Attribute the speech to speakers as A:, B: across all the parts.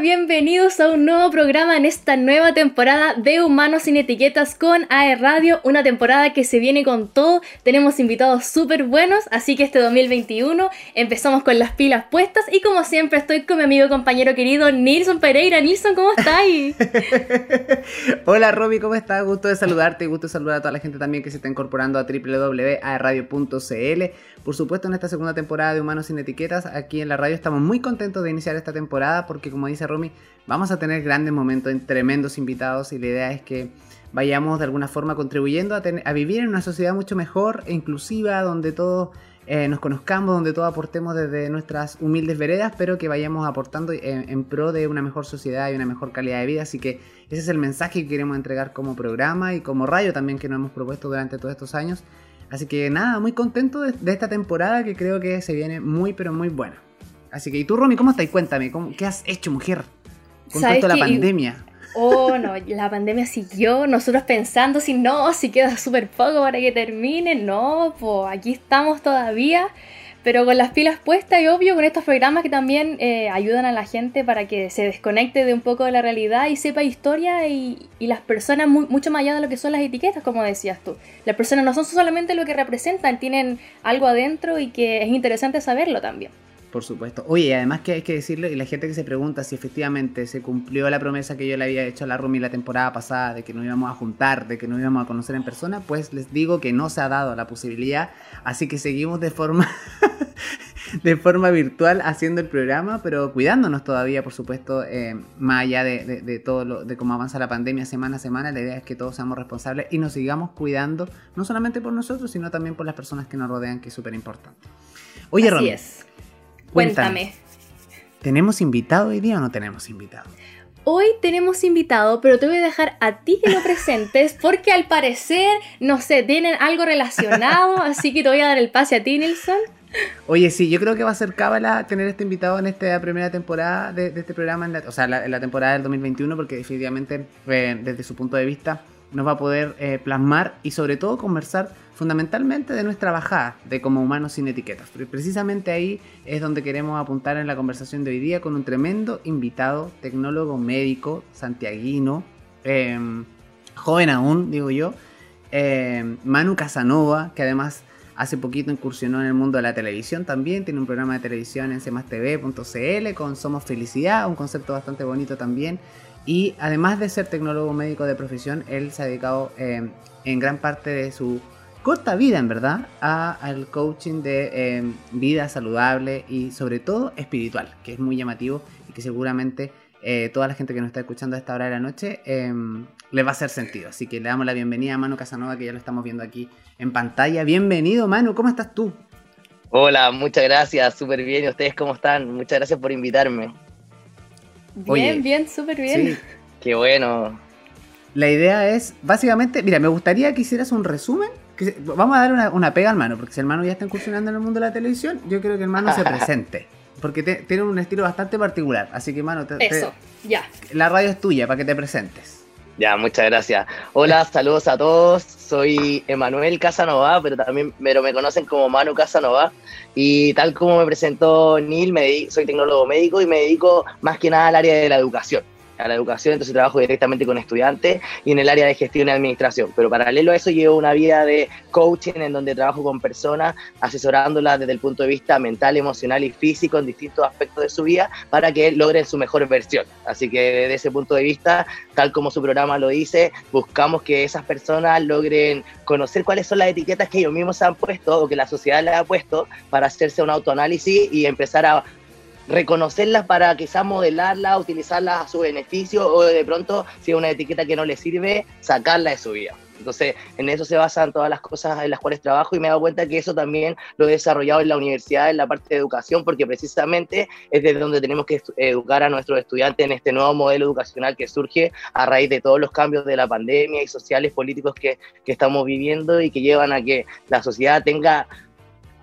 A: bienvenidos a un nuevo programa en esta nueva temporada de Humanos sin Etiquetas con AE Radio, una temporada que se viene con todo, tenemos invitados súper buenos, así que este 2021 empezamos con las pilas puestas y como siempre estoy con mi amigo y compañero querido Nilson Pereira. Nilson, ¿cómo estás?
B: Hola Roby, ¿cómo estás? Gusto de saludarte, gusto de saludar a toda la gente también que se está incorporando a www.aeradio.cl. Por supuesto, en esta segunda temporada de Humanos sin Etiquetas, aquí en la radio estamos muy contentos de iniciar esta temporada porque como dice Romy, vamos a tener grandes momentos, tremendos invitados y la idea es que vayamos de alguna forma contribuyendo a, vivir en una sociedad mucho mejor e inclusiva, donde todos eh, nos conozcamos, donde todos aportemos desde nuestras humildes veredas, pero que vayamos aportando en, pro de una mejor sociedad y una mejor calidad de vida. Así que ese es el mensaje que queremos entregar como programa y como radio también que nos hemos propuesto durante todos estos años. Así que nada, muy contento de esta temporada que creo que se viene muy pero muy buena. Así que, ¿y tú, Romy, cómo estás? Cuéntame, ¿qué has hecho, mujer? Con toda la pandemia.
A: Oh, no, la pandemia siguió, nosotros pensando si no, si queda súper poco para que termine, no, pues aquí estamos todavía, pero con las pilas puestas y obvio con estos programas que también eh, ayudan a la gente para que se desconecte de un poco de la realidad y sepa historia y, las personas mucho más allá de lo que son las etiquetas, como decías tú. Las personas no son solamente lo que representan, tienen algo adentro y que es interesante saberlo también.
B: Por supuesto. Oye, además que hay que decirle, y la gente que se pregunta si efectivamente se cumplió la promesa que yo le había hecho a la Rumi la temporada pasada de que nos íbamos a juntar, de que nos íbamos a conocer en persona, pues les digo que no se ha dado la posibilidad, así que seguimos de forma de forma virtual haciendo el programa, pero cuidándonos todavía, por supuesto, eh, más allá de, de, todo lo, de cómo avanza la pandemia semana a semana, la idea es que todos seamos responsables y nos sigamos cuidando, no solamente por nosotros, sino también por las personas que nos rodean, que es súper importante.
A: Oye, Así es. Cuéntame.
B: ¿Tenemos invitado hoy día o no tenemos invitado?
A: Hoy tenemos invitado, pero te voy a dejar a ti que lo presentes porque al parecer, no sé, tienen algo relacionado, así que te voy a dar el pase a ti, Nilsson.
B: Oye, sí, yo creo que va a ser cábala tener este invitado en esta primera temporada de, este programa, o sea, en la temporada del 2021, porque definitivamente, eh, desde su punto de vista, nos va a poder eh, plasmar y sobre todo conversar fundamentalmente de nuestra bajada de como humanos sin etiquetas. Precisamente ahí es donde queremos apuntar en la conversación de hoy día con un tremendo invitado, tecnólogo médico, santiaguino, em, joven aún, digo yo, em, Manu Casanova, que además hace poquito incursionó en el mundo de la televisión también, tiene un programa de televisión en cmastv.cl con Somos Felicidad, un concepto bastante bonito también. Y además de ser tecnólogo médico de profesión, él se ha dedicado em, en gran parte de su corta vida, en verdad, al coaching de em, vida saludable y sobre todo espiritual, que es muy llamativo y que seguramente eh, toda la gente que nos está escuchando a esta hora de la noche eh, le va a hacer sentido. Así que le damos la bienvenida a Manu Casanova, que ya lo estamos viendo aquí en pantalla. Bienvenido, Manu, ¿cómo estás tú?
C: Hola, muchas gracias, súper bien. ¿Y ustedes cómo están? Muchas gracias por invitarme.
A: Bien, bien, súper bien. Sí.
C: Qué bueno.
B: La idea es, básicamente, mira, me gustaría que hicieras un resumen. Vamos a dar una, pega al mano, porque si el mano ya está incursionando en el mundo de la televisión, yo creo que el mano se presente. Porque tiene un estilo bastante particular. Así que, mano,
A: Eso, ya.
B: La radio es tuya para que te presentes.
C: Ya, muchas gracias. Hola, saludos a todos. Soy Emanuel Casanova, pero también pero me conocen como Manu Casanova. Y tal como me presentó Neil, me soy tecnólogo médico y me dedico más que nada al área de la educación a la educación, entonces trabajo directamente con estudiantes y en el área de gestión y administración. Pero paralelo a eso llevo una vida de coaching en donde trabajo con personas, asesorándolas desde el punto de vista mental, emocional y físico en distintos aspectos de su vida para que logren su mejor versión. Así que desde ese punto de vista, tal como su programa lo dice, buscamos que esas personas logren conocer cuáles son las etiquetas que ellos mismos han puesto o que la sociedad les ha puesto para hacerse un autoanálisis y empezar a reconocerlas para quizás modelarlas, utilizarlas a su beneficio o de pronto, si es una etiqueta que no le sirve, sacarla de su vida. Entonces, en eso se basan todas las cosas en las cuales trabajo y me he dado cuenta que eso también lo he desarrollado en la universidad, en la parte de educación, porque precisamente es desde donde tenemos que educar a nuestros estudiantes en este nuevo modelo educacional que surge a raíz de todos los cambios de la pandemia y sociales, políticos que, que estamos viviendo y que llevan a que la sociedad tenga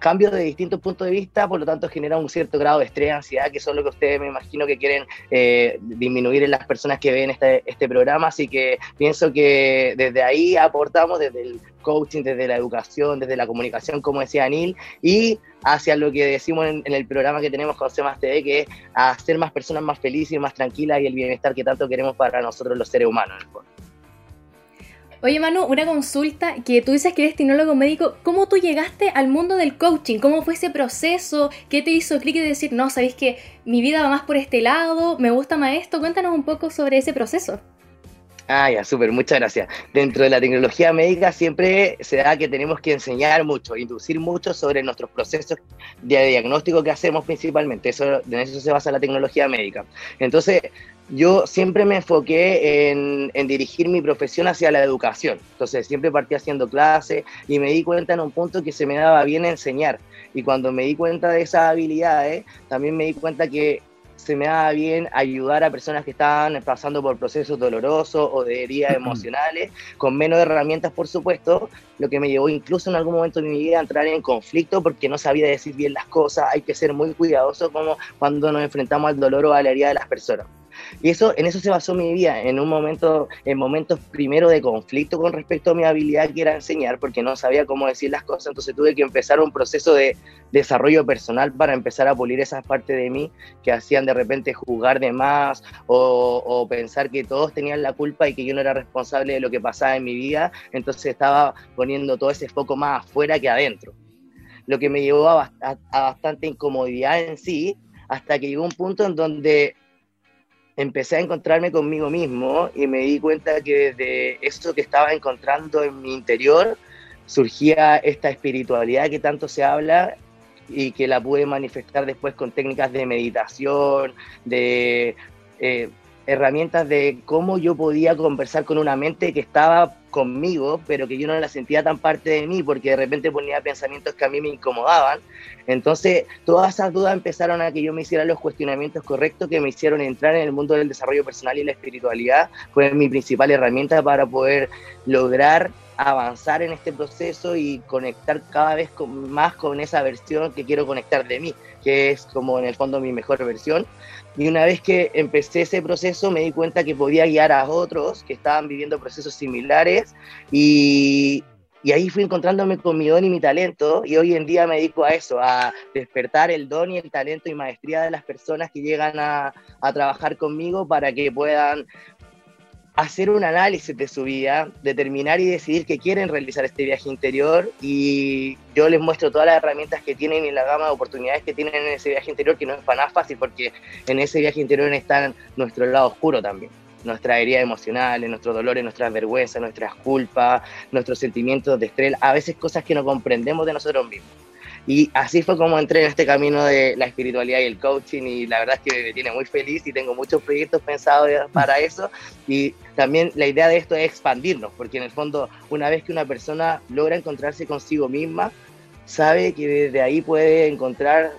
C: cambios de distintos puntos de vista, por lo tanto genera un cierto grado de estrés, ansiedad, que son lo que ustedes me imagino que quieren eh, disminuir en las personas que ven este, este programa, así que pienso que desde ahí aportamos, desde el coaching, desde la educación, desde la comunicación, como decía Anil, y hacia lo que decimos en, el programa que tenemos con CEMAS TV, que es hacer más personas más felices más tranquilas y el bienestar que tanto queremos para nosotros los seres humanos.
A: Oye Manu, una consulta que tú dices que eres tecnólogo médico, ¿cómo tú llegaste al mundo del coaching? ¿Cómo fue ese proceso? ¿Qué te hizo clic de decir, no, sabéis que mi vida va más por este lado, me gusta más esto? Cuéntanos un poco sobre ese proceso.
C: Ah, ya, súper, muchas gracias. Dentro de la tecnología médica siempre se da que tenemos que enseñar mucho, inducir mucho sobre nuestros procesos de diagnóstico que hacemos principalmente. Eso, en eso se basa la tecnología médica. Entonces, yo siempre me enfoqué en, en, dirigir mi profesión hacia la educación. Entonces, siempre partí haciendo clases y me di cuenta en un punto que se me daba bien enseñar. Y cuando me di cuenta de esas habilidades, también me di cuenta que se me da bien ayudar a personas que están pasando por procesos dolorosos o de heridas emocionales, con menos herramientas, por supuesto, lo que me llevó incluso en algún momento de mi vida a entrar en conflicto porque no sabía decir bien las cosas. Hay que ser muy cuidadoso como cuando nos enfrentamos al dolor o a la herida de las personas. Y eso, en eso se basó mi vida, en un momento, en momentos primero de conflicto con respecto a mi habilidad que era enseñar, porque no sabía cómo decir las cosas, entonces tuve que empezar un proceso de desarrollo personal para empezar a pulir esas partes de mí que hacían de repente jugar de más o, o pensar que todos tenían la culpa y que yo no era responsable de lo que pasaba en mi vida, entonces estaba poniendo todo ese foco más afuera que adentro lo que me llevó a, bastante incomodidad en sí, hasta que llegó un punto en donde empecé a encontrarme conmigo mismo y me di cuenta que desde eso que estaba encontrando en mi interior surgía esta espiritualidad que tanto se habla y que la pude manifestar después con técnicas de meditación, de eh, herramientas de cómo yo podía conversar con una mente que estaba conmigo, pero que yo no la sentía tan parte de mí porque de repente ponía pensamientos que a mí me incomodaban. Entonces, todas esas dudas empezaron a que yo me hiciera los cuestionamientos correctos que me hicieron entrar en el mundo del desarrollo personal y la espiritualidad. Fue mi principal herramienta para poder lograr avanzar en este proceso y conectar cada vez más con esa versión que quiero conectar de mí, que es como en el fondo mi mejor versión. Y una vez que empecé ese proceso me di cuenta que podía guiar a otros que estaban viviendo procesos similares y, y ahí fui encontrándome con mi don y mi talento y hoy en día me dedico a eso, a despertar el don y el talento y maestría de las personas que llegan a, a trabajar conmigo para que puedan hacer un análisis de su vida, determinar y decidir que quieren realizar este viaje interior y yo les muestro todas las herramientas que tienen y la gama de oportunidades que tienen en ese viaje interior, que no es para nada fácil porque en ese viaje interior está nuestro lado oscuro también, nuestra herida emocional, nuestros dolores, nuestras vergüenzas, nuestras culpas, nuestros sentimientos de estrés, a veces cosas que no comprendemos de nosotros mismos. Y así fue como entré en este camino de la espiritualidad y el coaching y la verdad es que me tiene muy feliz y tengo muchos proyectos pensados para eso. Y también la idea de esto es expandirnos, porque en el fondo una vez que una persona logra encontrarse consigo misma, sabe que desde ahí puede encontrar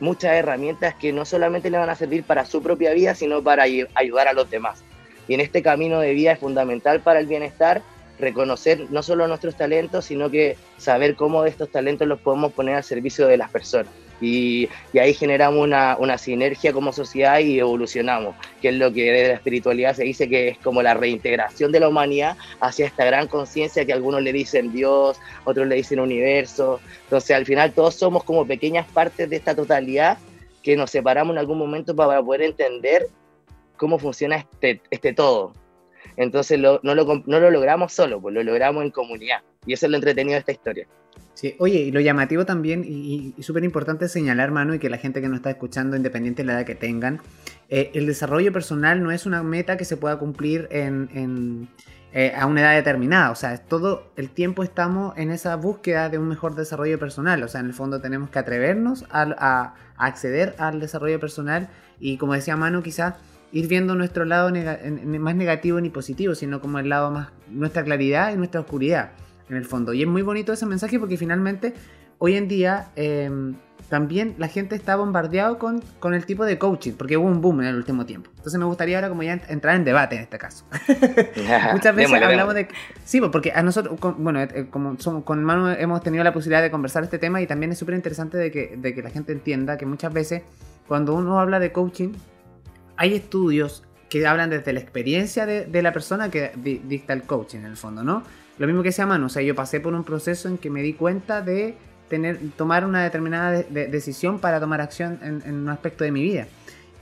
C: muchas herramientas que no solamente le van a servir para su propia vida, sino para ayudar a los demás. Y en este camino de vida es fundamental para el bienestar reconocer no solo nuestros talentos, sino que saber cómo estos talentos los podemos poner al servicio de las personas. Y, ahí generamos una, una, sinergia como sociedad y evolucionamos, que es lo que desde la espiritualidad se dice que es como la reintegración de la humanidad hacia esta gran conciencia que algunos le dicen Dios, otros le dicen universo. Entonces al final todos somos como pequeñas partes de esta totalidad que nos separamos en algún momento para poder entender cómo funciona este, este todo. Entonces no, lo, no lo logramos solo, pues lo logramos en comunidad. Y eso es lo entretenido de esta historia.
B: Sí, oye, y lo llamativo también, y, súper importante señalar, mano, y que la gente que nos está escuchando, independiente de la edad que tengan, eh, el desarrollo personal no es una meta que se pueda cumplir en, eh, a una edad determinada. O sea, todo el tiempo estamos en esa búsqueda de un mejor desarrollo personal. O sea, en el fondo tenemos que atrevernos a, a acceder al desarrollo personal y, como decía Manu, quizás ir viendo nuestro lado más negativo ni positivo, sino como el lado más, nuestra claridad y nuestra oscuridad, en el fondo. Y es muy bonito ese mensaje porque finalmente hoy en día em, también la gente está bombardeado con, con el tipo de coaching, porque hubo un boom en el último tiempo. Entonces me gustaría ahora como ya entrar en debate en este caso. Muchas veces hablamos de... Sí, pues, porque a nosotros, bueno, eh, como somos, con Manu hemos tenido la posibilidad de conversar este tema y también es súper interesante de que, de que la gente entienda que muchas veces cuando uno habla de coaching, hay estudios que hablan desde la experiencia de, de la persona que dicta el coaching en el fondo, ¿no? Lo mismo que decía Manu, o sea, yo pasé por un proceso en que me di cuenta de tener, tomar una determinada decisión para tomar acción en, un aspecto de mi vida.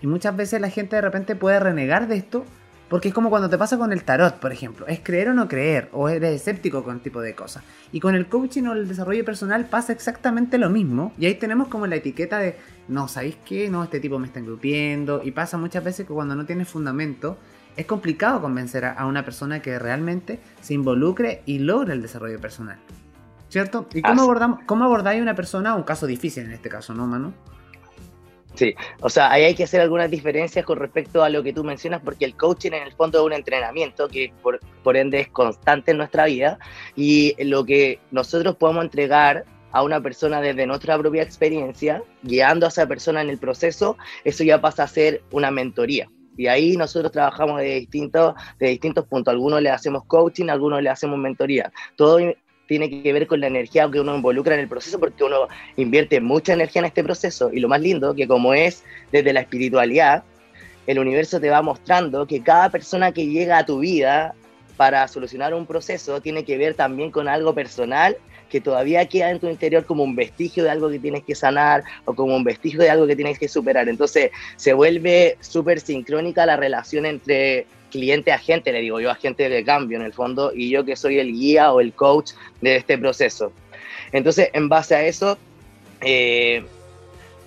B: Y muchas veces la gente de repente puede renegar de esto porque es como cuando te pasa con el tarot, por ejemplo. Es creer o no creer, o eres escéptico con este tipo de cosas. Y con el coaching o el desarrollo personal pasa exactamente lo mismo. Y ahí tenemos como la etiqueta de, no, ¿sabéis qué? No, este tipo me está engrupiendo. Y pasa muchas veces que cuando no tienes fundamento, es complicado convencer a una persona que realmente se involucre y logre el desarrollo personal. ¿Cierto? ¿Y cómo, abordamos, cómo abordáis una persona, un caso difícil en este caso, ¿no, Manu?
C: Sí, o sea, ahí hay que hacer algunas diferencias con respecto a lo que tú mencionas, porque el coaching en el fondo es un entrenamiento que por, por ende es constante en nuestra vida y lo que nosotros podemos entregar a una persona desde nuestra propia experiencia, guiando a esa persona en el proceso, eso ya pasa a ser una mentoría. Y ahí nosotros trabajamos de distintos, de distintos puntos. Algunos le hacemos coaching, algunos le hacemos mentoría. Todo tiene que ver con la energía que uno involucra en el proceso, porque uno invierte mucha energía en este proceso. Y lo más lindo, que como es desde la espiritualidad, el universo te va mostrando que cada persona que llega a tu vida para solucionar un proceso tiene que ver también con algo personal que todavía queda en tu interior como un vestigio de algo que tienes que sanar o como un vestigio de algo que tienes que superar. Entonces se vuelve súper sincrónica la relación entre cliente agente, le digo yo, agente de cambio en el fondo, y yo que soy el guía o el coach de este proceso. Entonces, en base a eso, eh,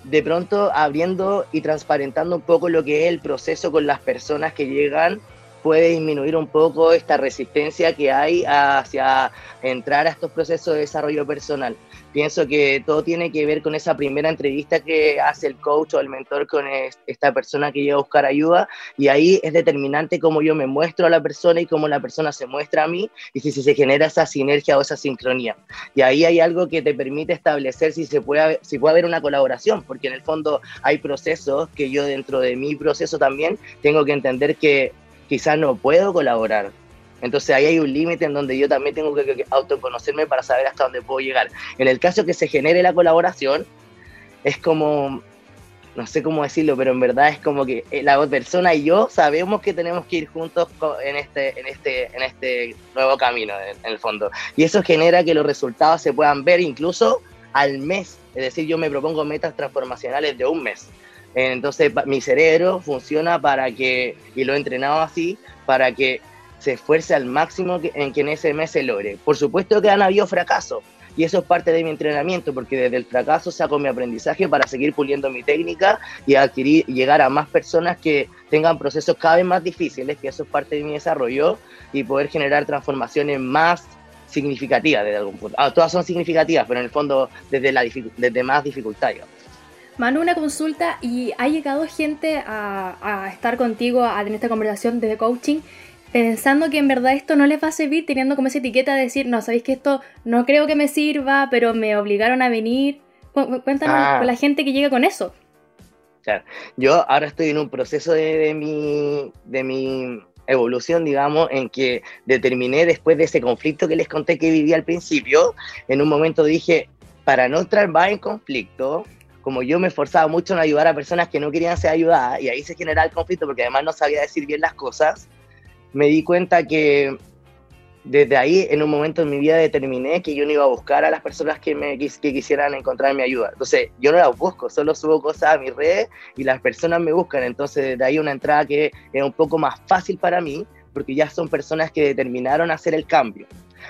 C: de pronto abriendo y transparentando un poco lo que es el proceso con las personas que llegan puede disminuir un poco esta resistencia que hay hacia entrar a estos procesos de desarrollo personal. Pienso que todo tiene que ver con esa primera entrevista que hace el coach o el mentor con esta persona que llega a buscar ayuda y ahí es determinante cómo yo me muestro a la persona y cómo la persona se muestra a mí y si, se genera esa sinergia o esa sincronía. Y ahí hay algo que te permite establecer si, se puede, si puede haber una colaboración, porque en el fondo hay procesos que yo dentro de mi proceso también tengo que entender que quizás no puedo colaborar. Entonces ahí hay un límite en donde yo también tengo que, autoconocerme para saber hasta dónde puedo llegar. En el caso que se genere la colaboración, es como, no sé cómo decirlo, pero en verdad es como que eh, la persona y yo sabemos que tenemos que ir juntos en este, en este, en este nuevo camino, en el fondo. Y eso genera que los resultados se puedan ver incluso al mes. Es decir, yo me propongo metas transformacionales de un mes. Entonces mi cerebro funciona para que, y lo he entrenado así, para que se esfuerce al máximo en que en ese mes se logre. Por supuesto que han habido fracasos, y eso es parte de mi entrenamiento, porque desde el fracaso saco mi aprendizaje para seguir puliendo mi técnica y adquirir, llegar a más personas que tengan procesos cada vez más difíciles, que eso es parte de mi desarrollo, y poder generar transformaciones más significativas desde algún punto. Ah, todas son significativas, pero en el fondo desde, la desde más dificultad.
A: Manu, una consulta y ha llegado gente a, estar contigo, a tener esta conversación de coaching, pensando que en verdad esto no les va a servir, teniendo como esa etiqueta de decir, no, sabéis que esto no creo que me sirva, pero me obligaron a venir. Cuéntanos ah. con la gente que llega con eso.
C: Claro. Yo ahora estoy en un proceso de, de, mi, de mi evolución, digamos, en que determiné después de ese conflicto que les conté que vivía al principio, en un momento dije, para no entrar más en conflicto, como yo me esforzaba mucho en ayudar a personas que no querían ser ayudadas, y ahí se generaba el conflicto porque además no sabía decir bien las cosas, me di cuenta que desde ahí, en un momento en mi vida, determiné que yo no iba a buscar a las personas que, me, que quisieran encontrar mi ayuda. Entonces, yo no las busco, solo subo cosas a mis redes y las personas me buscan. Entonces, desde ahí una entrada que es un poco más fácil para mí, porque ya son personas que determinaron hacer el cambio.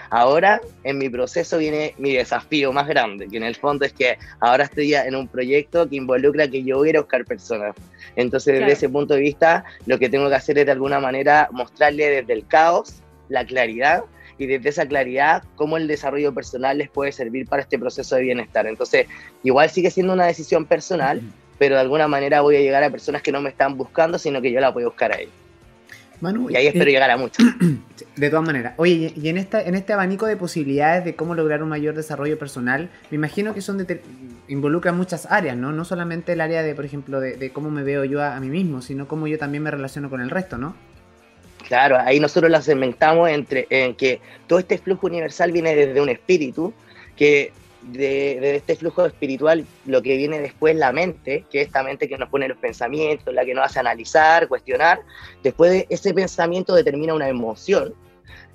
C: Ahora, en mi proceso viene mi desafío más grande, que en el fondo es que ahora estoy en un proyecto que involucra que yo voy a buscar personas. Entonces, desde ese punto de vista, lo que tengo que hacer es de alguna manera mostrarle desde el caos la claridad y desde esa claridad cómo el desarrollo personal les puede servir para este proceso de bienestar. Entonces, igual sigue siendo una decisión personal, pero de alguna manera voy a llegar a personas que no me están buscando, sino que yo la voy a buscar a ellos. y ahí espero llegar a mucho.
B: De todas maneras. Oye, y en, esta, en este abanico de posibilidades de cómo lograr un mayor desarrollo personal, me imagino que son involucran muchas áreas, ¿no? No solamente el área de, por ejemplo, de, cómo me veo yo a, mí mismo, sino cómo yo también me relaciono con el resto, ¿no?
C: Claro, ahí nosotros las segmentamos entre en que todo este flujo universal viene desde un espíritu que de, este flujo espiritual, lo que viene después la mente, que es esta mente que nos pone los pensamientos, la que nos hace analizar, cuestionar, después de ese pensamiento determina una emoción,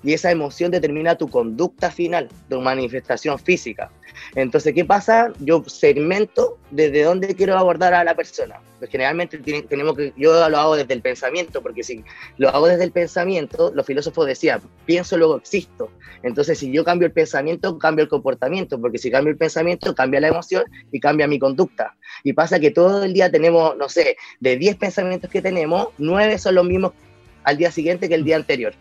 C: y esa emoción determina tu conducta final, tu manifestación física. Entonces, ¿qué pasa? Yo segmento desde dónde quiero abordar a la persona. Pues generalmente tenemos que, yo lo hago desde el pensamiento, porque si lo hago desde el pensamiento, los filósofos decían, pienso, luego existo. Entonces, si yo cambio el pensamiento, cambio el comportamiento, porque si cambio el pensamiento, cambia la emoción y cambia mi conducta. Y pasa que todo el día tenemos, no sé, de 10 pensamientos que tenemos, 9 son los mismos al día siguiente que el día anterior.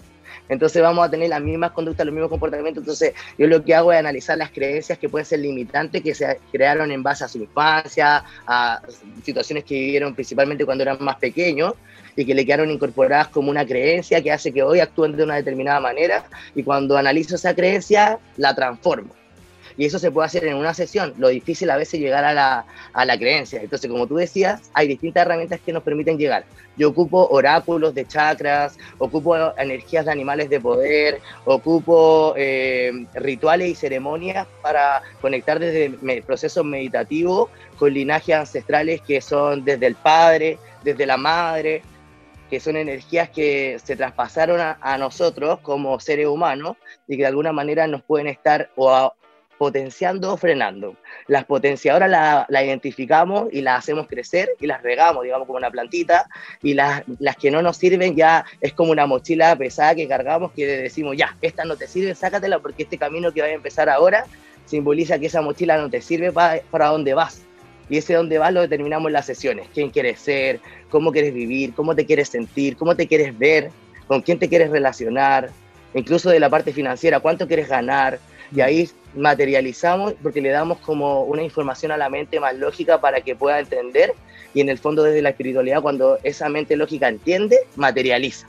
C: Entonces vamos a tener las mismas conductas, los mismos comportamientos. Entonces yo lo que hago es analizar las creencias que pueden ser limitantes, que se crearon en base a su infancia, a situaciones que vivieron principalmente cuando eran más pequeños y que le quedaron incorporadas como una creencia que hace que hoy actúen de una determinada manera y cuando analizo esa creencia la transformo y eso se puede hacer en una sesión. Lo difícil a veces llegar a la, a la creencia. Entonces, como tú decías, hay distintas herramientas que nos permiten llegar. Yo ocupo oráculos de chakras, ocupo energías de animales de poder, ocupo eh, rituales y ceremonias para conectar desde procesos meditativos con linajes ancestrales que son desde el padre, desde la madre, que son energías que se traspasaron a, a, nosotros como seres humanos y que de alguna manera nos pueden estar o, potenciando o frenando. Las potenciadoras las la identificamos y las hacemos crecer y las regamos, digamos, como una plantita, y las, las que no nos sirven ya es como una mochila pesada que cargamos que decimos, ya, esta no te sirve, sácatela porque este camino que va a empezar ahora simboliza que esa mochila no te sirve para, para dónde vas. Y ese dónde vas lo determinamos en las sesiones. ¿Quién quieres ser? ¿Cómo quieres vivir? ¿Cómo te quieres sentir? ¿Cómo te quieres ver? ¿Con quién te quieres relacionar? Incluso de la parte financiera, ¿cuánto quieres ganar? Y ahí materializamos porque le damos como una información a la mente más lógica para que pueda entender y en el fondo desde la espiritualidad cuando esa mente lógica entiende, materializa.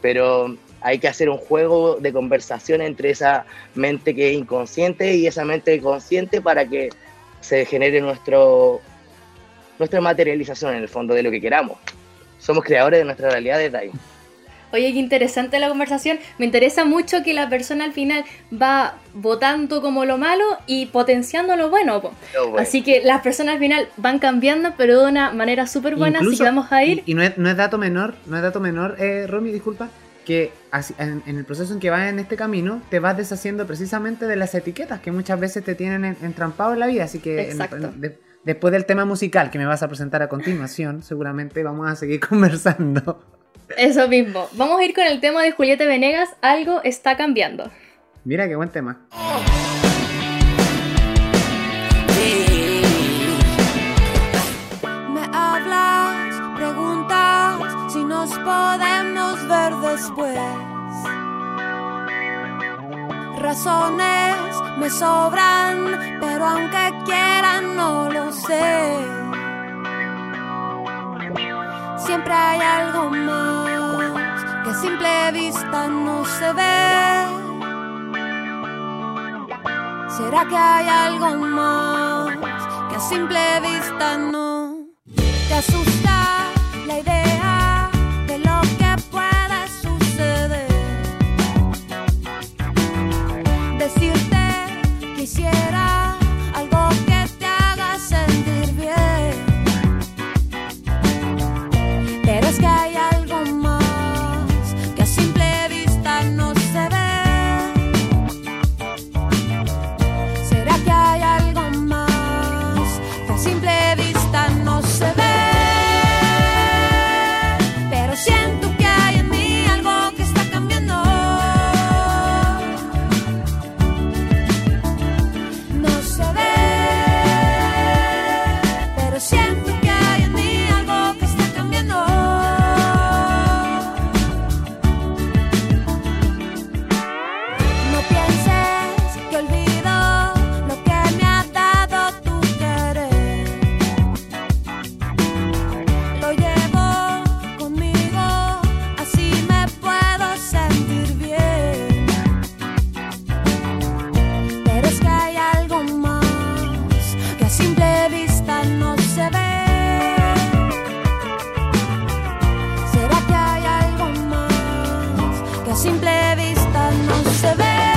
C: Pero hay que hacer un juego de conversación entre esa mente que es inconsciente y esa mente consciente para que se genere nuestro, nuestra materialización en el fondo de lo que queramos. Somos creadores de nuestra realidad desde ahí.
A: Oye, qué interesante la conversación. Me interesa mucho que la persona al final va votando como lo malo y potenciando lo bueno. Así que las personas al final van cambiando, pero de una manera súper buena. así que vamos a ir.
B: Y, no, es, dato menor, no es dato menor, eh, Romy, disculpa, que en, el proceso en que vas en este camino, te vas deshaciendo precisamente de las etiquetas que muchas veces te tienen entrampado en la vida. Así que después del tema musical que me vas a presentar a continuación, seguramente vamos a seguir conversando.
A: Eso mismo. Vamos a ir con el tema de Julieta Venegas, Algo está cambiando.
B: Mira qué buen tema.
D: Me hablas, preguntas si nos podemos ver después. Razones me sobran, pero aunque quieran no lo sé siempre hay algo más que a simple vista no se ve. ¿Será que hay algo más que a simple vista no te asusta simple vista no se ve.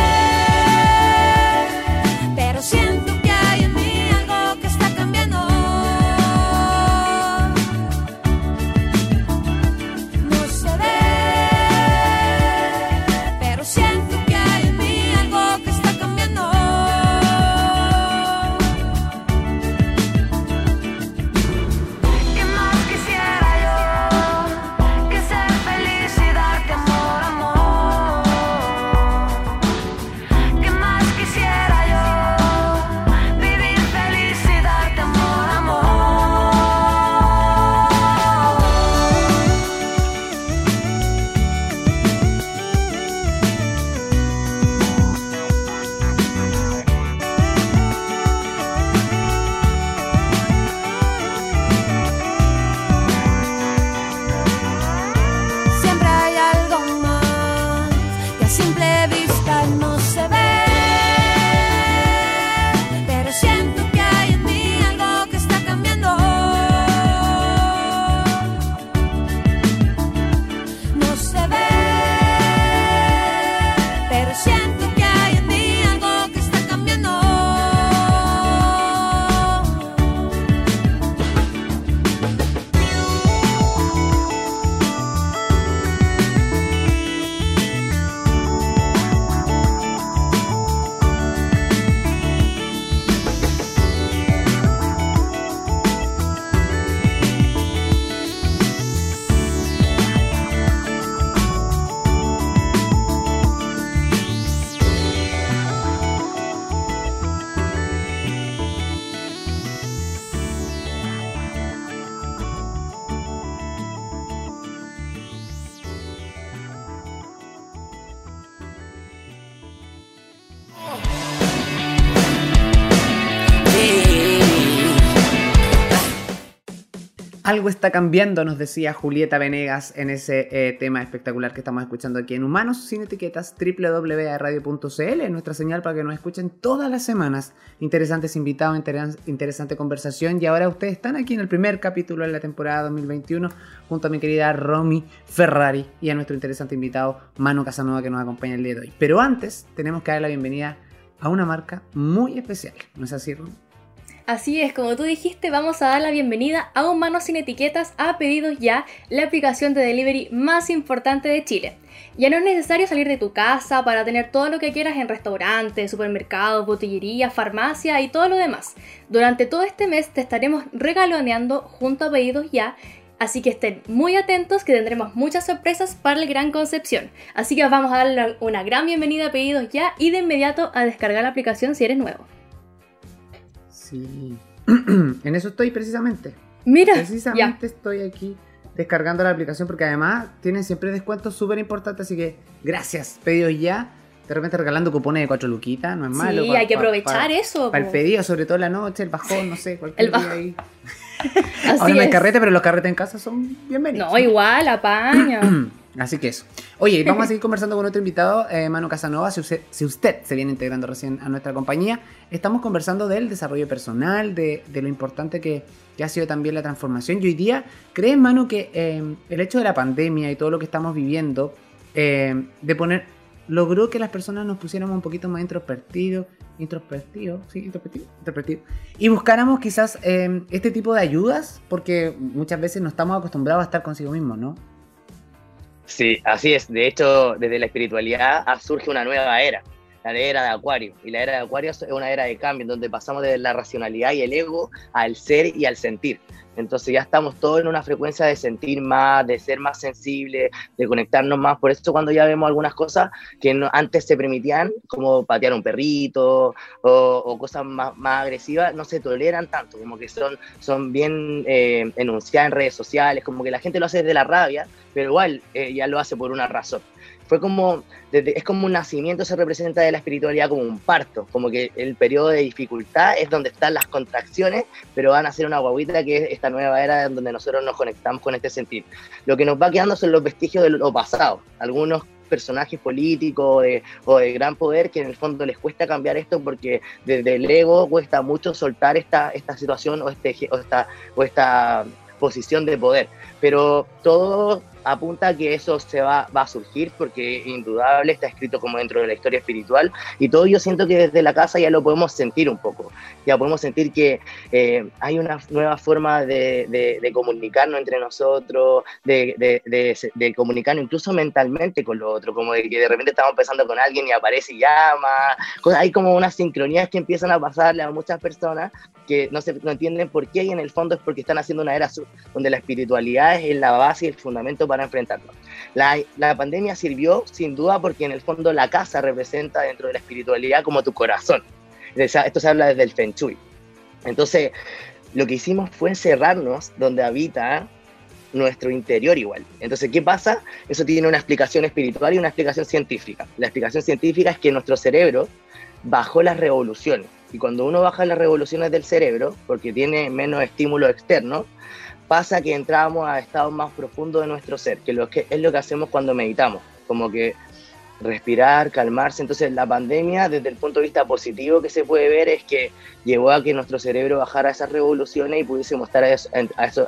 B: Algo está cambiando, nos decía Julieta Venegas en ese eh, tema espectacular que estamos escuchando aquí en Humanos sin Etiquetas, www.radio.cl, nuestra señal para que nos escuchen todas las semanas. Interesantes invitados, interesante conversación. Y ahora ustedes están aquí en el primer capítulo de la temporada 2021 junto a mi querida Romy Ferrari y a nuestro interesante invitado Manu Casanova que nos acompaña el día de hoy. Pero antes tenemos que dar la bienvenida a una marca muy especial, ¿no es así, Romy?
A: Así es, como tú dijiste, vamos a dar la bienvenida a Humanos sin Etiquetas a Pedidos Ya, la aplicación de delivery más importante de Chile. Ya no es necesario salir de tu casa para tener todo lo que quieras en restaurantes, supermercados, botillerías, farmacia y todo lo demás. Durante todo este mes te estaremos regaloneando junto a Pedidos Ya Así que estén muy atentos que tendremos muchas sorpresas para el Gran Concepción. Así que vamos a darle una gran bienvenida a pedidos ya y de inmediato a descargar la aplicación si eres nuevo.
B: Sí. en eso estoy precisamente.
A: Mira.
B: Precisamente estoy aquí descargando la aplicación porque además tienen siempre descuentos súper importantes, así que gracias, pedidos ya. De repente regalando cupones de cuatro luquitas, no es malo.
A: Sí, hay que aprovechar eso.
B: Para el pedido, sobre todo la noche, el bajón, no sé, cualquier el día ahí. Así Ahora no hay carrete, pero los carretes en casa son bienvenidos.
A: No, igual, apaña.
B: Así que eso. Oye, vamos a seguir conversando con otro invitado, eh, Manu Casanova. Si usted, si usted, se viene integrando recién a nuestra compañía, estamos conversando del desarrollo personal, de, lo importante que, ha sido también la transformación. Y hoy día, ¿crees, Manu, que eh, el hecho de la pandemia y todo lo que estamos viviendo, eh, de poner, logró que las personas nos pusiéramos un poquito más introspectivos, introspectivo, sí, introspectivo, introspectivo. Y buscáramos quizás este tipo de ayudas, porque muchas veces no estamos acostumbrados a estar consigo mismos, ¿no?
C: Sí, así es. De hecho, desde la espiritualidad surge una nueva era, la era de Acuario. Y la era de Acuario es una era de cambio, en donde pasamos de la racionalidad y el ego al ser y al sentir. Entonces ya estamos todos en una frecuencia de sentir más, de ser más sensible, de conectarnos más. Por eso cuando ya vemos algunas cosas que antes se permitían, como patear un perrito o, cosas más, agresivas, no se toleran tanto, como que son, son bien eh, enunciadas en redes sociales, como que la gente lo hace desde la rabia, pero igual eh, ya lo hace por una razón fue como, es como un nacimiento, se representa de la espiritualidad como un parto, como que el periodo de dificultad es donde están las contracciones, pero van a ser una guaguita que es esta nueva era en donde nosotros nos conectamos con este sentido. Lo que nos va quedando son los vestigios de lo pasado, algunos personajes políticos o de gran poder que en el fondo les cuesta cambiar esto porque desde el ego cuesta mucho soltar esta, esta situación o, este, o, esta, o esta posición de poder. Pero todo apunta a que eso se va, va a surgir porque indudable está escrito como dentro de la historia espiritual y todo yo siento que desde la casa ya lo podemos sentir un poco, ya podemos sentir que eh, hay una nueva forma de, de, comunicarnos entre nosotros, de, de, comunicarnos incluso mentalmente con lo otro, como de que de repente estamos pensando con alguien y aparece y llama, hay como unas sincronías que empiezan a pasarle a muchas personas que no, se, no entienden por qué y en el fondo es porque están haciendo una era donde la espiritualidad es la base y el fundamento para enfrentarlo. La, la, pandemia sirvió sin duda porque en el fondo la casa representa dentro de la espiritualidad como tu corazón. Esto se habla desde el Feng Shui. Entonces, lo que hicimos fue encerrarnos donde habita nuestro interior igual. Entonces, ¿qué pasa? Eso tiene una explicación espiritual y una explicación científica. La explicación científica es que nuestro cerebro bajó las revoluciones. Y cuando uno baja las revoluciones del cerebro, porque tiene menos estímulo externo, pasa que entramos a estados más profundos de nuestro ser, que, lo que es lo que hacemos cuando meditamos, como que respirar, calmarse. Entonces la pandemia, desde el punto de vista positivo que se puede ver, es que llevó a que nuestro cerebro bajara esas revoluciones y pudiésemos estar a eso,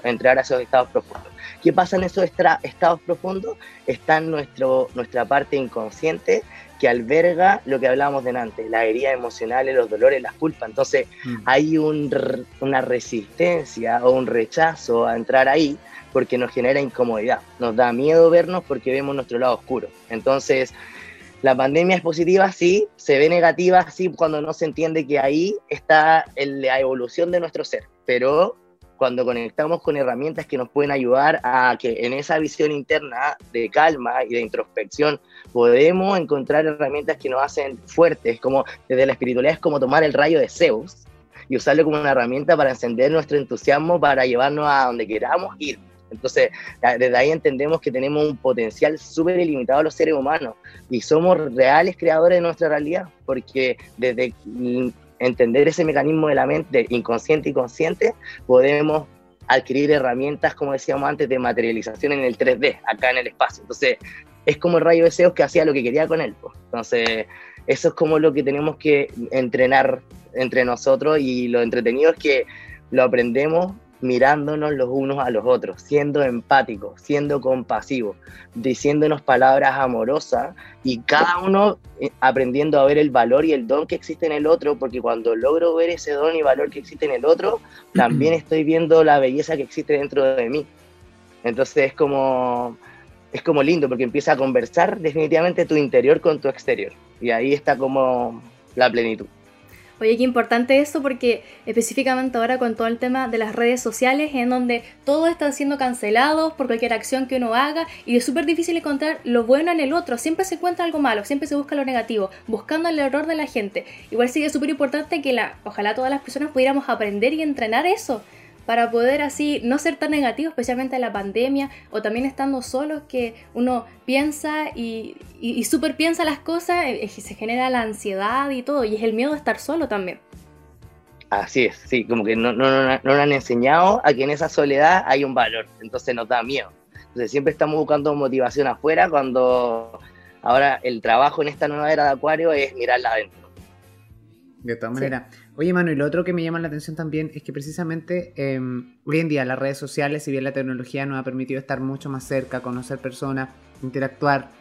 C: entrar a esos estados profundos. ¿Qué pasa en esos estados profundos? Está nuestro, nuestra parte inconsciente que alberga lo que hablábamos delante, las heridas emocionales, los dolores, las culpas. Entonces mm. hay una resistencia o un rechazo a entrar ahí porque nos genera incomodidad, nos da miedo vernos porque vemos nuestro lado oscuro. Entonces, la pandemia es positiva, sí, se ve negativa, sí, cuando no se entiende que ahí está la evolución de nuestro ser, pero cuando conectamos con herramientas que nos pueden ayudar a que en esa visión interna de calma y de introspección podemos encontrar herramientas que nos hacen fuertes, como desde la espiritualidad es como tomar el rayo de Zeus y usarlo como una herramienta para encender nuestro entusiasmo para llevarnos a donde queramos ir. Entonces, desde ahí entendemos que tenemos un potencial súper ilimitado los seres humanos y somos reales creadores de nuestra realidad, porque desde entender ese mecanismo de la mente inconsciente y consciente, podemos adquirir herramientas, como decíamos antes, de materialización en el 3D, acá en el espacio. Entonces, es como el rayo de Zeus que hacía lo que quería con él. Entonces, eso es como lo que tenemos que entrenar entre nosotros y lo entretenido es que lo aprendemos mirándonos los unos a los otros, siendo empáticos, siendo compasivos, diciéndonos palabras amorosas y cada uno eh, aprendiendo a ver el valor y el don que existe en el otro, porque cuando logro ver ese don y valor que existe en el otro, también estoy viendo la belleza que existe dentro de mí. Entonces es como, es como lindo porque empieza a conversar definitivamente tu interior con tu exterior y ahí está como la plenitud.
A: Oye, qué importante eso porque específicamente ahora con todo el tema de las redes sociales en donde todo está siendo cancelado por cualquier acción que uno haga y es súper difícil encontrar lo bueno en el otro. Siempre se encuentra algo malo, siempre se busca lo negativo, buscando el error de la gente. Igual sigue súper importante que la, ojalá todas las personas pudiéramos aprender y entrenar eso para poder así no ser tan negativo, especialmente en la pandemia o también estando solos, que uno piensa y, y, súper piensa las cosas y se genera la ansiedad y todo, y es el miedo de estar solo también.
C: Así es, sí, como que no, no, no, no han enseñado a que en esa soledad hay un valor, entonces nos da miedo. Entonces siempre estamos buscando motivación afuera cuando ahora el trabajo en esta nueva era de Acuario es mirarla adentro.
B: De todas maneras. Oye, Manu, y lo otro que me llama la atención también es que precisamente em, hoy en día las redes sociales, si bien la tecnología nos ha permitido estar mucho más cerca, conocer personas, interactuar,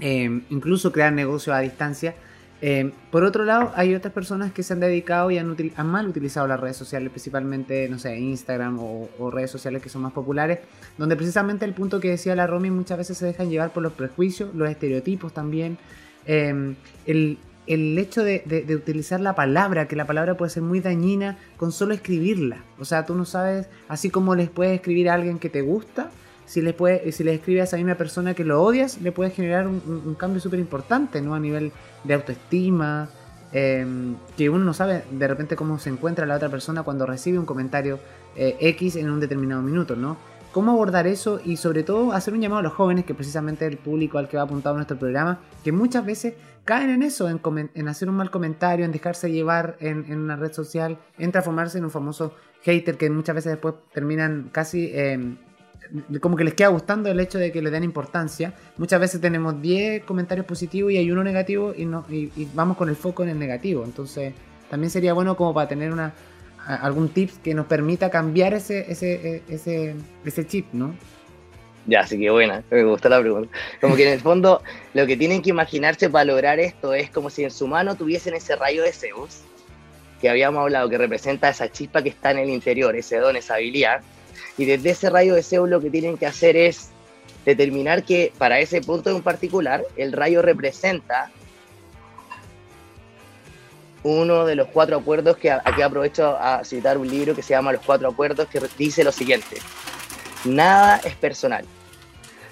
B: em, incluso crear negocios a distancia, em, por otro lado, hay otras personas que se han dedicado y han, mal utilizado las redes sociales, principalmente, no sé, Instagram o, redes sociales que son más populares, donde precisamente el punto que decía la Romy muchas veces se dejan llevar por los prejuicios, los estereotipos también, el, el hecho de, utilizar la palabra, que la palabra puede ser muy dañina con solo escribirla. O sea, tú no sabes, así como les puedes escribir a alguien que te gusta, si le, puede, si le escribes a esa misma persona que lo odias, le puedes generar un, cambio súper importante, ¿no? A nivel de autoestima, em, que uno no sabe de repente cómo se encuentra la otra persona cuando recibe un comentario eh, X en un determinado minuto, ¿no? Cómo abordar eso y sobre todo hacer un llamado a los jóvenes, que precisamente el público al que va apuntado nuestro programa, que muchas veces caen en eso, en, hacer un mal comentario, en dejarse llevar en, una red social, en transformarse en un famoso hater que muchas veces después terminan casi... Em, como que les queda gustando el hecho de que le den importancia. Muchas veces tenemos 10 comentarios positivos y hay uno negativo y, no, y vamos con el foco en el negativo. Entonces también sería bueno como para tener una, algún tips que nos permita cambiar ese, ese, e, ese, ese chip, ¿no?
C: Ya, así que buena, me gustó la pregunta. Como que en el fondo lo que tienen que imaginarse para lograr esto es como si en su mano tuviesen ese rayo de Zeus, que habíamos hablado, que representa esa chispa que está en el interior, ese don, esa habilidad. Y desde ese rayo de Zeus lo que tienen que hacer es determinar que para ese punto en particular el rayo representa uno de los cuatro acuerdos que aquí aprovecho a citar un libro que se llama Los cuatro acuerdos que dice lo siguiente, nada es personal,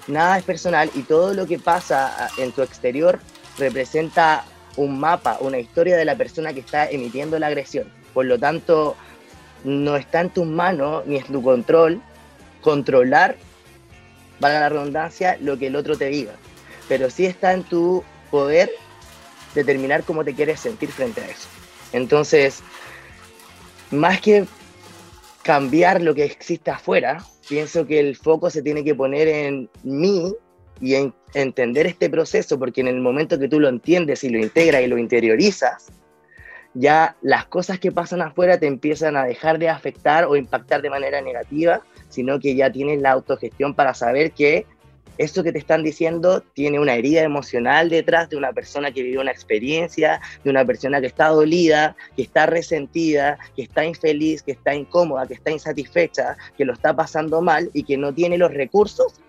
C: nada es personal y todo lo que pasa en tu exterior representa un mapa, una historia de la persona que está emitiendo la agresión. Por lo tanto, no está en tus manos ni en tu control controlar, valga la redundancia, lo que el otro te diga. Pero sí está en tu poder determinar cómo te quieres sentir frente a eso. Entonces, más que cambiar lo que existe afuera, pienso que el foco se tiene que poner en mí y en entender este proceso, porque en el momento que tú lo entiendes y lo integras y lo interiorizas, ya las cosas que pasan afuera te empiezan a dejar de afectar o impactar de manera negativa, sino que ya tienes la autogestión para saber que esto que te están diciendo tiene una herida emocional detrás de una persona que vivió una experiencia, de una persona que está dolida, que está resentida, que está infeliz, que está incómoda, que está insatisfecha, que lo está pasando mal y que no tiene los recursos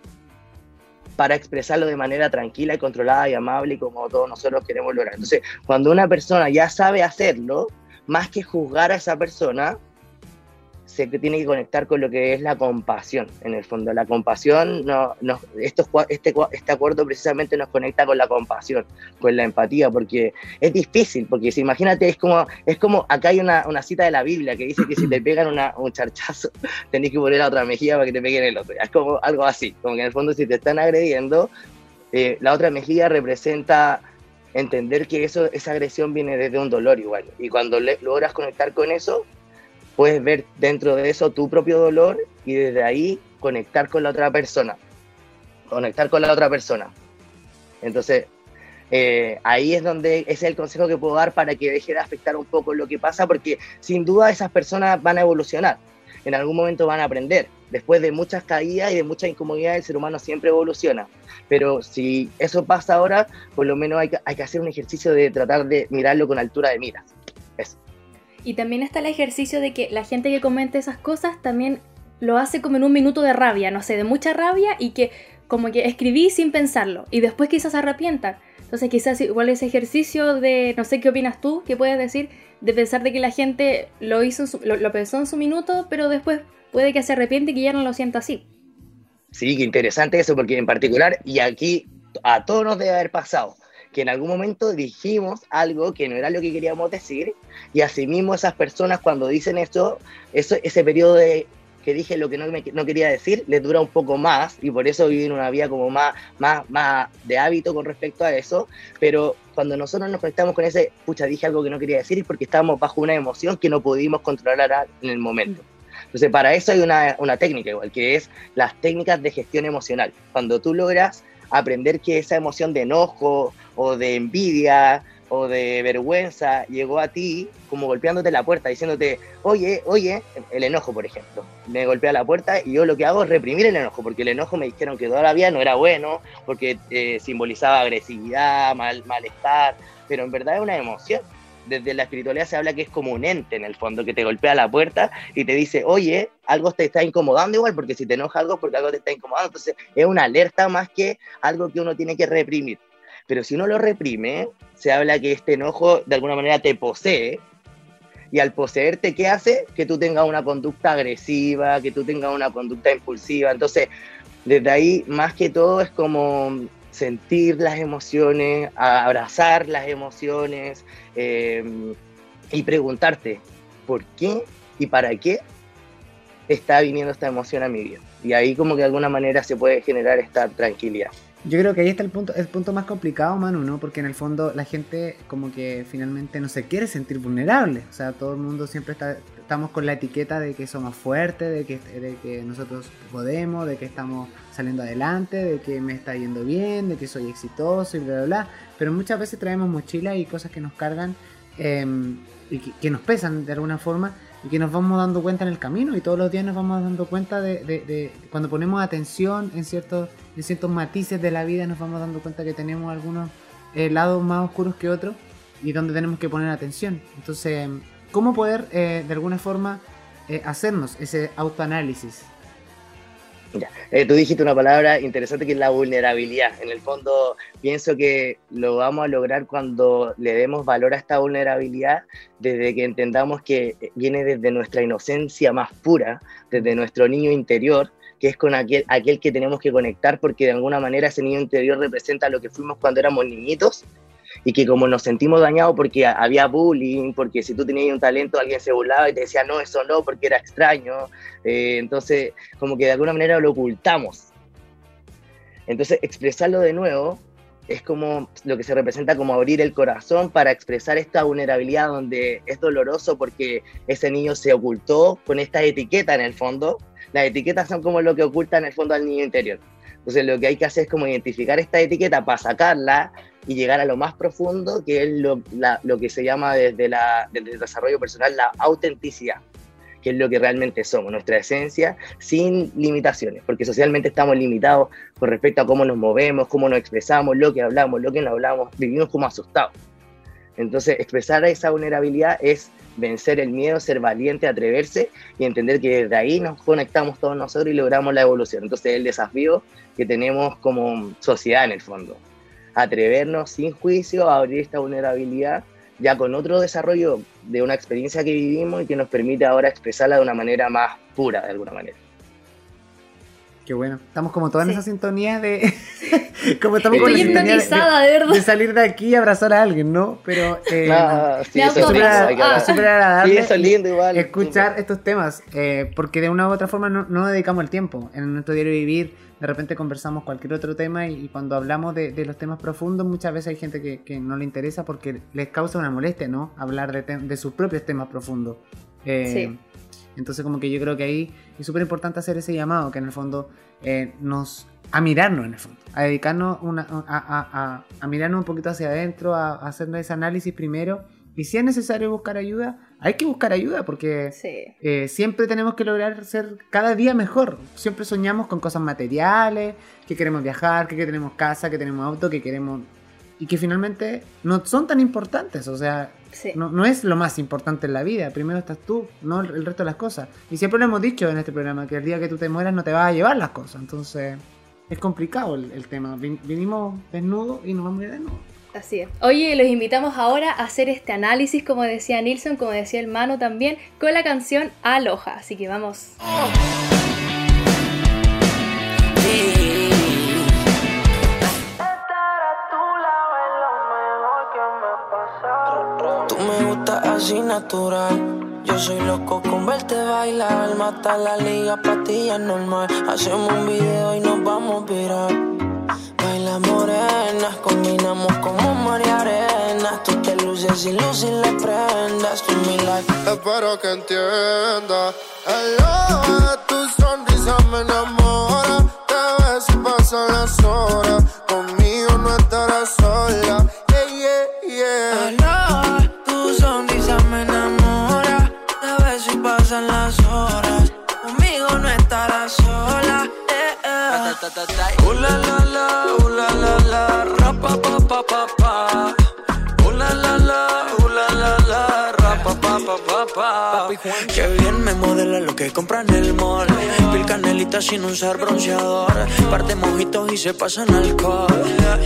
C: para expresarlo de manera tranquila y controlada y amable como todos nosotros queremos lograr. Entonces, cuando una persona ya sabe hacerlo, más que juzgar a esa persona, se tiene que conectar con lo que es la compasión, en el fondo. La compasión, no, no, esto, este, este acuerdo precisamente nos conecta con la compasión, con la empatía, porque es difícil, porque si imagínate, es como, es como acá hay una, una cita de la Biblia que dice que si te pegan una, un charchazo, tenés que poner a otra mejilla para que te peguen el otro. Es como algo así, como que en el fondo si te están agrediendo, eh, la otra mejilla representa entender que eso, esa agresión viene desde un dolor igual. Y cuando logras conectar con eso, puedes ver dentro de eso tu propio dolor y desde ahí conectar con la otra persona. Conectar con la otra persona. Entonces, eh, ahí es donde ese es el consejo que puedo dar para que deje de afectar un poco lo que pasa, porque sin duda esas personas van a evolucionar. En algún momento van a aprender. Después de muchas caídas y de muchas incomodidades, el ser humano siempre evoluciona. Pero si eso pasa ahora, por lo menos hay que, hay que hacer un ejercicio de tratar de mirarlo con altura de miras.
A: Y también está el ejercicio de que la gente que comente esas cosas también lo hace como en un minuto de rabia, no sé, de mucha rabia y que como que escribí sin pensarlo y después quizás se arrepientan. Entonces quizás igual ese ejercicio de, no sé qué opinas tú, qué puedes decir, de pensar de que la gente lo hizo, lo, pensó en su minuto, pero después puede que se arrepiente y que ya no lo sienta así.
C: Sí, qué interesante eso, porque en particular, y aquí a todos nos debe haber pasado, que en algún momento dijimos algo que no era lo que queríamos decir, y asimismo esas personas cuando dicen esto, eso ese periodo de que dije lo que no, no quería decir, les dura un poco más y por eso viven una vida como más, más, más de hábito con respecto a eso, pero cuando nosotros nos conectamos con ese, pucha, dije algo que no quería decir, es porque estábamos bajo una emoción que no pudimos controlar en el momento. Entonces, para eso hay una, una técnica igual, que es las técnicas de gestión emocional. Cuando tú logras aprender que esa emoción de enojo o de envidia o de vergüenza llegó a ti como golpeándote la puerta, diciéndote, oye, oye, el enojo, por ejemplo, me golpea la puerta y yo lo que hago es reprimir el enojo, porque el enojo me dijeron que todavía no era bueno, porque eh, simbolizaba agresividad, mal, malestar, pero en verdad es una emoción. Desde la espiritualidad se habla que es como un ente en el fondo, que te golpea la puerta y te dice, oye, algo te está incomodando igual, porque si te enoja algo, porque algo te está incomodando. Entonces es una alerta más que algo que uno tiene que reprimir. Pero si uno lo reprime, se habla que este enojo de alguna manera te posee. Y al poseerte, ¿qué hace? Que tú tengas una conducta agresiva, que tú tengas una conducta impulsiva. Entonces, desde ahí, más que todo, es como sentir las emociones, abrazar las emociones eh, y preguntarte, ¿por qué y para qué está viniendo esta emoción a mi vida? Y ahí como que de alguna manera se puede generar esta tranquilidad.
B: Yo creo que ahí está el punto, el punto más complicado, Manu, ¿no? Porque en el fondo la gente como que finalmente no se quiere sentir vulnerable. O sea, todo el mundo siempre está, estamos con la etiqueta de que somos fuertes, de que, de que nosotros podemos, de que estamos saliendo adelante, de que me está yendo bien, de que soy exitoso y bla, bla, bla. Pero muchas veces traemos mochilas y cosas que nos cargan em, y que, nos pesan de alguna forma y que nos vamos dando cuenta en el camino y todos los días nos vamos dando cuenta de, de cuando ponemos atención en ciertos de ciertos matices de la vida nos vamos dando cuenta que tenemos algunos eh, lados más oscuros que otros y donde tenemos que poner atención. Entonces, ¿cómo poder eh, de alguna forma eh, hacernos ese autoanálisis?
C: Ya. tú dijiste una palabra interesante que es la vulnerabilidad. En el fondo, pienso que lo vamos a lograr cuando le demos valor a esta vulnerabilidad, desde que entendamos que viene desde nuestra inocencia más pura, desde nuestro niño interior, que es con aquel, aquel que tenemos que conectar porque de alguna manera ese niño interior representa lo que fuimos cuando éramos niñitos y que como nos sentimos dañados porque había bullying, porque si tú tenías un talento alguien se burlaba y te decía no, eso no, porque era extraño, eh, entonces como que de alguna manera lo ocultamos. Entonces expresarlo de nuevo es como lo que se representa como abrir el corazón para expresar esta vulnerabilidad donde es doloroso porque ese niño se ocultó con esta etiqueta en el fondo las etiquetas son como lo que oculta en el fondo al niño interior. Entonces lo que hay que hacer es como identificar esta etiqueta para sacarla y llegar a lo más profundo, que es lo, lo que se llama desde, la, desde el desarrollo personal la autenticidad, que es lo que realmente somos, nuestra esencia, sin limitaciones, porque socialmente estamos limitados con respecto a cómo nos movemos, cómo nos expresamos, lo que hablamos, lo que no hablamos, vivimos como asustados. Entonces expresar esa vulnerabilidad es vencer el miedo, ser valiente, atreverse y entender que desde ahí nos conectamos todos nosotros y logramos la evolución. Entonces el desafío que tenemos como sociedad en el fondo, atrevernos sin juicio a abrir esta vulnerabilidad ya con otro desarrollo de una experiencia que vivimos y que nos permite ahora expresarla de una manera más pura, de alguna manera.
B: Qué bueno. Estamos como toda en esa sintonía de. como estamos
A: con la sintonía
B: de, salir de aquí y abrazar a alguien, ¿no? Pero. Eh, sí, eso es súper agradable. Sí, eso es lindo igual. Escuchar estos temas. Eh, porque de una u otra forma no, no, dedicamos el tiempo. En nuestro diario vivir, de repente conversamos cualquier otro tema y, cuando hablamos de, de, los temas profundos, muchas veces hay gente que, que, no le interesa porque les causa una molestia, ¿no? Hablar de, de sus propios temas profundos. Eh, sí Entonces como que yo creo que ahí es súper importante hacer ese llamado, que en el fondo eh, nos... a mirarnos en el fondo, a dedicarnos una, a, a- a- a mirarnos un poquito hacia adentro, a, hacer ese análisis primero. Y si es necesario buscar ayuda, hay que buscar ayuda porque
A: Sí.
B: eh, siempre tenemos que lograr ser cada día mejor. Siempre soñamos con cosas materiales, que queremos viajar, que tenemos casa, que tenemos auto, que queremos... Y que finalmente no son tan importantes. O sea,
A: Sí.
B: no, no es lo más importante en la vida. Primero estás tú, no el resto de las cosas. Y siempre lo hemos dicho en este programa, que el día que tú te mueras no te vas a llevar las cosas. Entonces, es complicado el, el tema. Vin- vinimos desnudos y nos vamos a ir desnudos.
A: Así es. Oye, los invitamos ahora a hacer este análisis, como decía Nilsson, como decía el Mano también, con la canción Aloha. Así que vamos.
E: Tú así natural. Yo soy loco con verte bailar. Mata la liga, pastillas normal. Hacemos un video y nos vamos a virar. Baila morenas, combinamos como María Arena. Tú te luces y luces le prendas. Tú mi life.
F: Espero que entienda. Aloha, tu sonrisa me enamora.
E: Qué bien me modela lo que compra en el mall. Pil canelita sin usar bronceador. Parte mojitos y se pasan alcohol.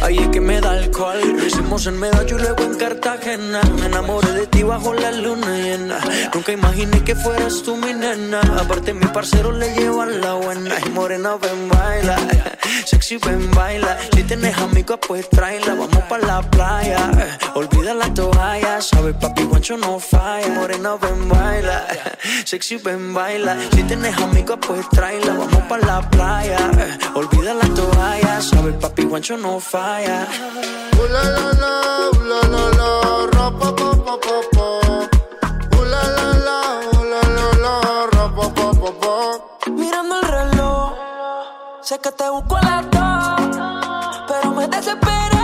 E: Ahí es que me da alcohol. Lo hicimos en Medallo y luego en Cartagena. Me enamoré de ti bajo la luna llena. Nunca imaginé que fueras tú mi nena. Aparte, mi parcero le llevan la buena. Y morena, ven, baila. Sexy, ven, baila. Si tienes amigos, pues tráela. Vamos pa' la playa. Olvida la toalla. Sabes, papi, guancho no falla. Morena, ven, baila. Sexy, ven, baila. Si tienes amigos, pues tráela. Vamos pa' la playa. Olvida la toalla. Sabes, papi, guancho no falla.
F: Uh, la, la, la, uh, la, la, la, ra, pa, pa, pa, pa, pa. Uh, la, la, la, uh, la, la, la, ra, pa, pa, pa, pa.
E: Mirando el reloj, sé que te busco a las dos, pero me desesperé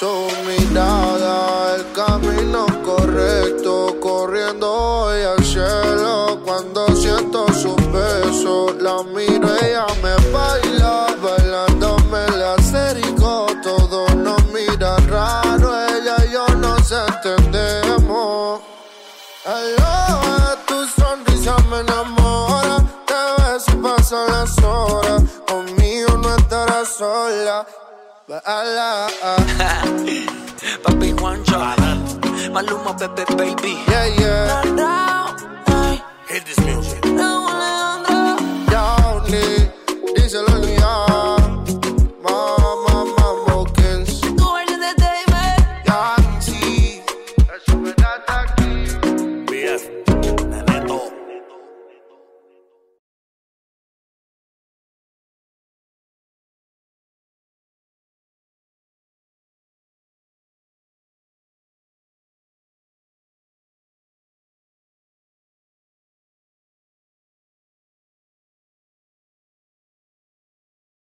F: Su mirada, el camino correcto, corriendo hoy al cielo. Cuando siento sus besos, la miro, ella me baila,
E: Papi Juancho. Maluma, Pepe, baby.
F: Yeah, yeah.
E: Hit this